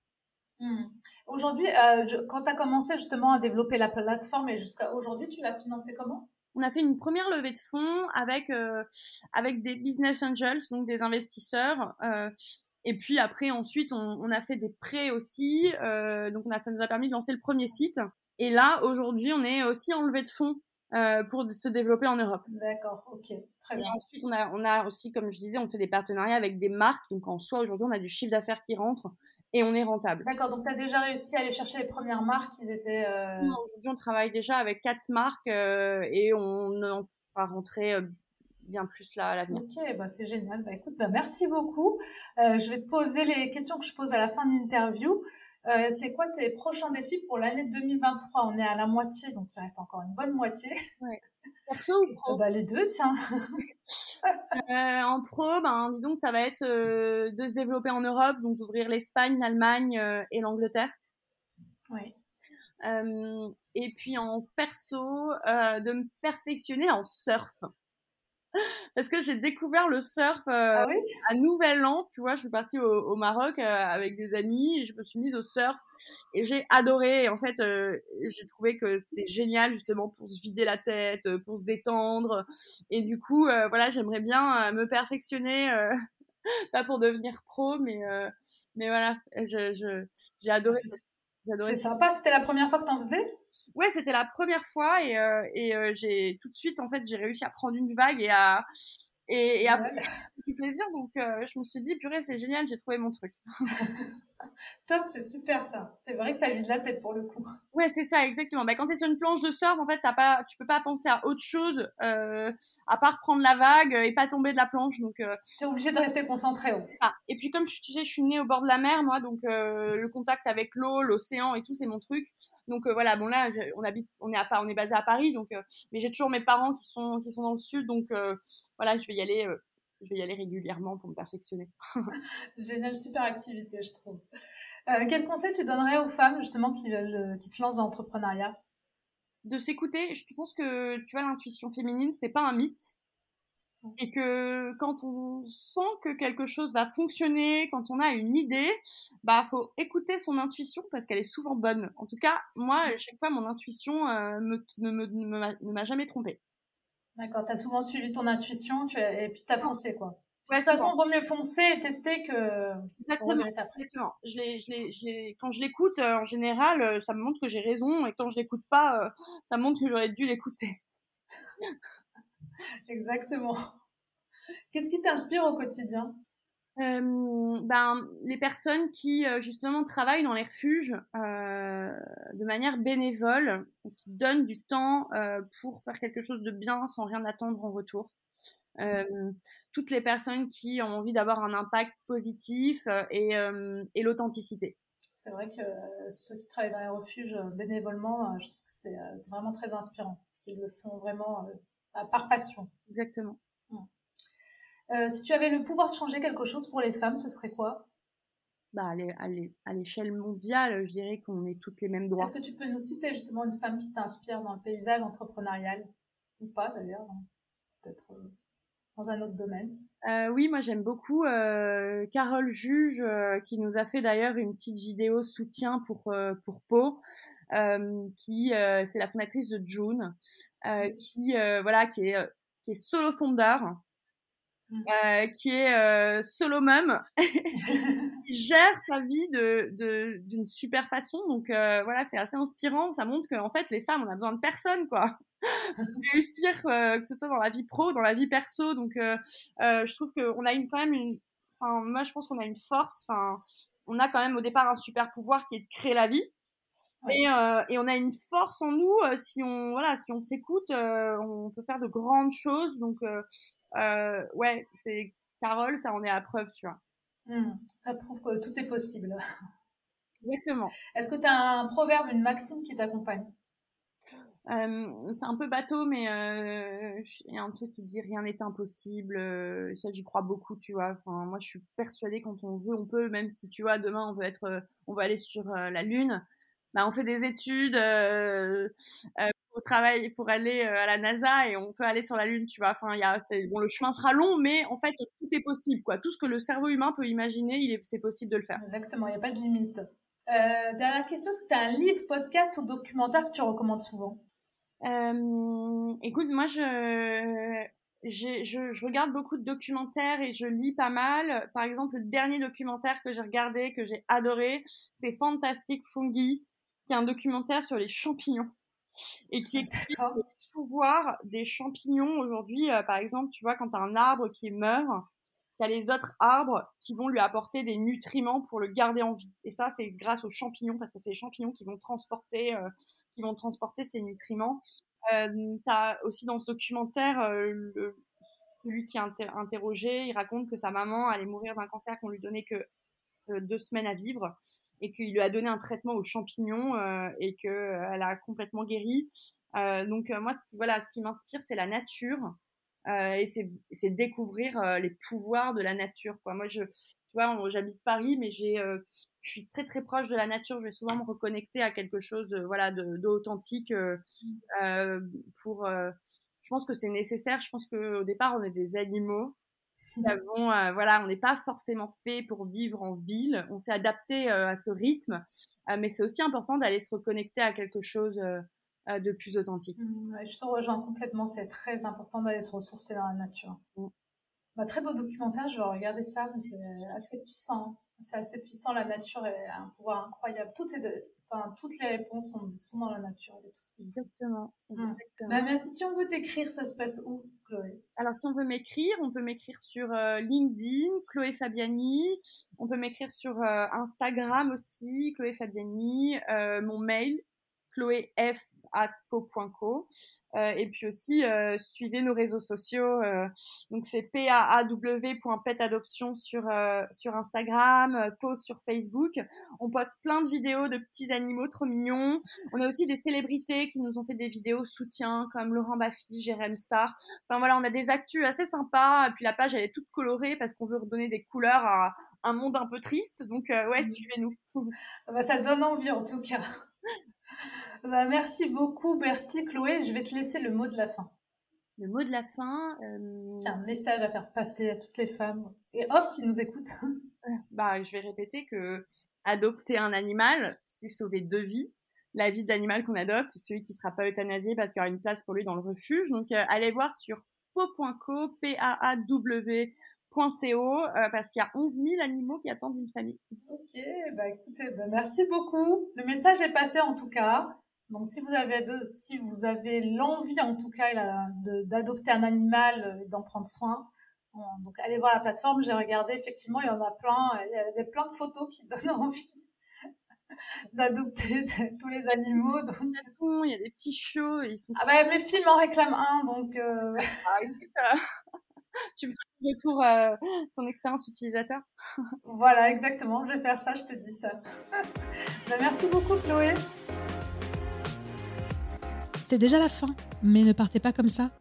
Hmm. Aujourd'hui, quand tu as commencé justement à développer la plateforme et jusqu'à aujourd'hui, tu l'as financée comment? On a fait une première levée de fonds avec avec des business angels, donc des investisseurs, et puis après, ensuite, on, a fait des prêts aussi. Euh, donc, on a, ça nous a permis de lancer le premier site. Et là, aujourd'hui, on est aussi en levée de fonds euh, pour se développer en Europe. D'accord, ok, très bien. Et ensuite, on a, on a aussi, comme je disais, on fait des partenariats avec des marques. Donc, en soi, aujourd'hui, on a du chiffre d'affaires qui rentre et on est rentable. D'accord, donc tu as déjà réussi à aller chercher les premières marques qui étaient. Euh... Aujourd'hui, on travaille déjà avec quatre marques euh, et on, on va rentrer bien plus là à l'avenir. Ok, bah c'est génial. Bah écoute, bah merci beaucoup. Euh, je vais te poser les questions que je pose à la fin de l'interview. Euh, c'est quoi tes prochains défis pour l'année 2023 On est à la moitié, donc il reste encore une bonne moitié. Ouais. Perso ou pro? Bah, Les deux, tiens. euh, en pro, ben, disons que ça va être euh, de se développer en Europe, donc d'ouvrir l'Espagne, l'Allemagne euh, et l'Angleterre. Oui. Euh, et puis en perso, de me perfectionner en surf parce que j'ai découvert le surf euh, ah oui? à Nouvel An, tu vois, je suis partie au, Maroc euh, avec des amis, et je me suis mise au surf et j'ai adoré. Et en fait, euh, j'ai trouvé que c'était génial justement pour se vider la tête, pour se détendre. Et du coup, voilà, j'aimerais bien me perfectionner, pas pour devenir pro, mais mais voilà, je j'ai adoré. C'est sympa. C'était la première fois que tu en faisais? Ouais, c'était la première fois et, euh, et euh, j'ai tout de suite, en fait, j'ai réussi à prendre une vague et à, et, et après, du plaisir. Donc, euh, je me suis dit, purée, c'est génial, j'ai trouvé mon truc. Top, c'est super ça. C'est vrai que ça vide la tête pour le coup. Ouais, c'est ça, exactement. Bah, quand tu es sur une planche de surf, en fait, t'as pas, tu peux pas penser à autre chose euh, à part prendre la vague et pas tomber de la planche. Donc, euh, tu es obligé de rester concentré. Ouais. Ça. Et puis, comme tu sais, je suis née au bord de la mer, moi, donc euh, le contact avec l'eau, l'océan et tout, c'est mon truc. Donc euh, voilà, bon là, on habite, on est à, on est basé à Paris, donc euh, mais j'ai toujours mes parents qui sont qui sont dans le sud, donc voilà, je vais y aller je vais y aller régulièrement pour me perfectionner. Génial, super activité, je trouve. Euh, quel conseil tu donnerais aux femmes justement qui veulent, euh, qui se lancent dans l'entrepreneuriat? De s'écouter. Je pense que tu vois l'intuition féminine, c'est pas un mythe. Et que quand on sent que quelque chose va fonctionner, quand on a une idée, bah faut écouter son intuition parce qu'elle est souvent bonne. En tout cas, moi, chaque fois, mon intuition euh, me, ne, me, ne m'a jamais trompée. D'accord, tu as souvent suivi ton intuition tu et puis tu as foncé, quoi. de toute façon, il vaut mieux foncer et tester que. Exactement. Exactement. Je l'ai, je l'ai, je l'ai, quand je l'écoute, euh, en général, euh, ça me montre que j'ai raison, et quand je l'écoute pas, euh, ça me montre que j'aurais dû l'écouter. Exactement. Qu'est-ce qui t'inspire au quotidien? Ben, les personnes qui euh, justement travaillent dans les refuges euh, de manière bénévole qui donnent du temps euh, pour faire quelque chose de bien sans rien attendre en retour. toutes les personnes qui ont envie d'avoir un impact positif et, et l'authenticité. C'est vrai que ceux qui travaillent dans les refuges bénévolement, je trouve que c'est vraiment très inspirant parce qu'ils le font vraiment par passion. Exactement. Euh, si tu avais le pouvoir de changer quelque chose pour les femmes, ce serait quoi? Bah, à l'échelle mondiale, je dirais qu'on est toutes les mêmes droits. Est-ce que tu peux nous citer justement une femme qui t'inspire dans le paysage entrepreneurial? Ou pas d'ailleurs hein. Peut-être euh, dans un autre domaine. Euh, oui, moi j'aime beaucoup euh, Carole Juge, euh, qui nous a fait d'ailleurs une petite vidéo soutien pour, pour Pau, qui c'est la fondatrice de June, qui, voilà, qui, est, qui est solo fondeur. Euh, qui est euh, solo mum, qui gère sa vie de d'une super façon. Donc euh, voilà, c'est assez inspirant. Ça montre qu'en fait, les femmes, on a besoin de personne, quoi. réussir, euh, que ce soit dans la vie pro, dans la vie perso. Donc je trouve qu'on a une quand même une. Enfin, moi, je pense qu'on a une force. Enfin, on a quand même au départ un super pouvoir qui est de créer la vie. Et, euh, et, on a une force en nous euh, si on voilà si on s'écoute euh, on peut faire de grandes choses donc euh, ouais c'est Carole ça en est à preuve tu vois mmh. ça prouve que tout est possible exactement est-ce que tu as un proverbe une maxime qui t'accompagne? C'est un peu bateau, mais il y a un truc qui dit rien n'est impossible. ça, j'y crois beaucoup, tu vois. Enfin, moi, je suis persuadée quand on veut, on peut. Même si, tu vois, demain, on veut être, on veut aller sur la lune. Bah, on fait des études euh, euh, pour travailler, pour aller euh, à la NASA et on peut aller sur la Lune, tu vois. Enfin, il y a, bon, le chemin sera long, mais en fait, tout est possible, quoi. Tout ce que le cerveau humain peut imaginer, il est, c'est possible de le faire. Exactement, il n'y a pas de limite. Euh, dernière question, est-ce que tu as un livre, podcast ou documentaire que tu recommandes souvent? Euh, Écoute, moi, je, je, je, regarde beaucoup de documentaires et je lis pas mal. Par exemple, le dernier documentaire que j'ai regardé, que j'ai adoré, c'est Fantastic Fungi qui est un documentaire sur les champignons et qui explique le pouvoir des champignons aujourd'hui. Euh, par exemple, tu vois, quand tu as un arbre qui meurt, il y a les autres arbres qui vont lui apporter des nutriments pour le garder en vie. Et ça, c'est grâce aux champignons, parce que c'est les champignons qui vont transporter, euh, qui vont transporter ces nutriments. Euh, tu as aussi dans ce documentaire, le, celui qui est interrogé, il raconte que sa maman allait mourir d'un cancer qu'on lui donnait que deux semaines à vivre et qu'il lui a donné un traitement aux champignons euh, et qu'elle euh, a complètement guéri. donc moi, ce qui, voilà, ce qui m'inspire, c'est la nature. et c'est découvrir les pouvoirs de la nature quoi moi je tu vois j'habite Paris mais j'ai je suis très très proche de la nature je vais souvent me reconnecter à quelque chose voilà de, authentique pour je pense que c'est nécessaire je pense que au départ on est des animaux avons, euh, voilà, on n'est pas forcément fait pour vivre en ville. On s'est adapté euh, à ce rythme, euh, mais c'est aussi important d'aller se reconnecter à quelque chose de plus authentique. Mmh, je te rejoins complètement. C'est très important d'aller se ressourcer dans la nature. Mmh. Bah, très beau documentaire. Je vais regarder ça, mais c'est assez puissant. C'est assez puissant. La nature a un pouvoir incroyable. Tout est de, Enfin, toutes les réponses sont, dans la nature. tout ce qui... Exactement. Mmh. exactement. Bah, merci. Si on veut t'écrire, ça se passe où, Chloé? Alors, si on veut m'écrire, on peut m'écrire sur euh, LinkedIn, Chloé Fabiani. On peut m'écrire sur euh, Instagram aussi, Chloé Fabiani. Euh, mon mail, chloéf at po.co. Euh, et puis aussi, euh, suivez nos réseaux sociaux. Euh, donc c'est paaw.petadoption sur sur Instagram, post sur Facebook. On poste plein de vidéos de petits animaux trop mignons. On a aussi des célébrités qui nous ont fait des vidéos soutien comme Laurent Baffy, Jérém Star. Enfin voilà, on a des actus assez sympas. Et puis la page elle est toute colorée parce qu'on veut redonner des couleurs à un monde un peu triste. Donc ouais, mmh. suivez-nous. bah, ça donne envie en tout cas. Bah, merci beaucoup, merci Chloé. Je vais te laisser le mot de la fin. Le mot de la fin. Euh... C'est un message à faire passer à toutes les femmes et hommes qui nous écoutent. bah, je vais répéter que adopter un animal, c'est sauver deux vies. La vie de l'animal qu'on adopte, c'est celui qui sera pas euthanasié parce qu'il y aura une place pour lui dans le refuge. Donc, euh, allez voir sur po.co, P-A-A-W .co, euh, parce qu'il y a 11 000 animaux qui attendent une famille. Ok, bah écoutez, bah merci beaucoup. Le message est passé en tout cas. Donc si vous avez si vous avez l'envie en tout cas d'adopter un animal et d'en prendre soin, donc allez voir la plateforme. J'ai regardé effectivement, il y en a plein. Il y a des plein de photos qui donnent envie d'adopter tous les animaux. Donc... Il y a des petits chiots. ils sont ah bah, mes filles m'en réclament un, donc. Euh... Ah, écoute, euh, tu me feras retour euh, ton expérience utilisateur. voilà, exactement. Je vais faire ça, je te dis ça. bah, merci beaucoup, Chloé. C'est déjà la fin, mais ne partez pas comme ça.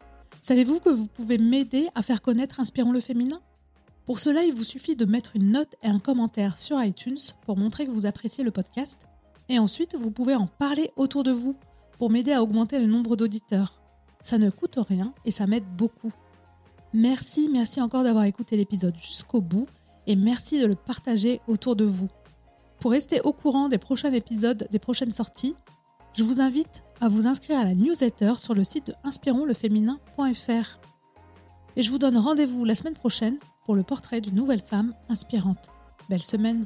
Savez-vous que vous pouvez m'aider à faire connaître Inspirons le féminin? Pour cela, il vous suffit de mettre une note et un commentaire sur iTunes pour montrer que vous appréciez le podcast. Et ensuite, vous pouvez en parler autour de vous pour m'aider à augmenter le nombre d'auditeurs. Ça ne coûte rien et ça m'aide beaucoup. Merci, merci encore d'avoir écouté l'épisode jusqu'au bout et merci de le partager autour de vous. Pour rester au courant des prochains épisodes, des prochaines sorties, je vous invite à vous inscrire à la newsletter sur le site de inspironsleféminin.fr. Et je vous donne rendez-vous la semaine prochaine pour le portrait d'une nouvelle femme inspirante. Belle semaine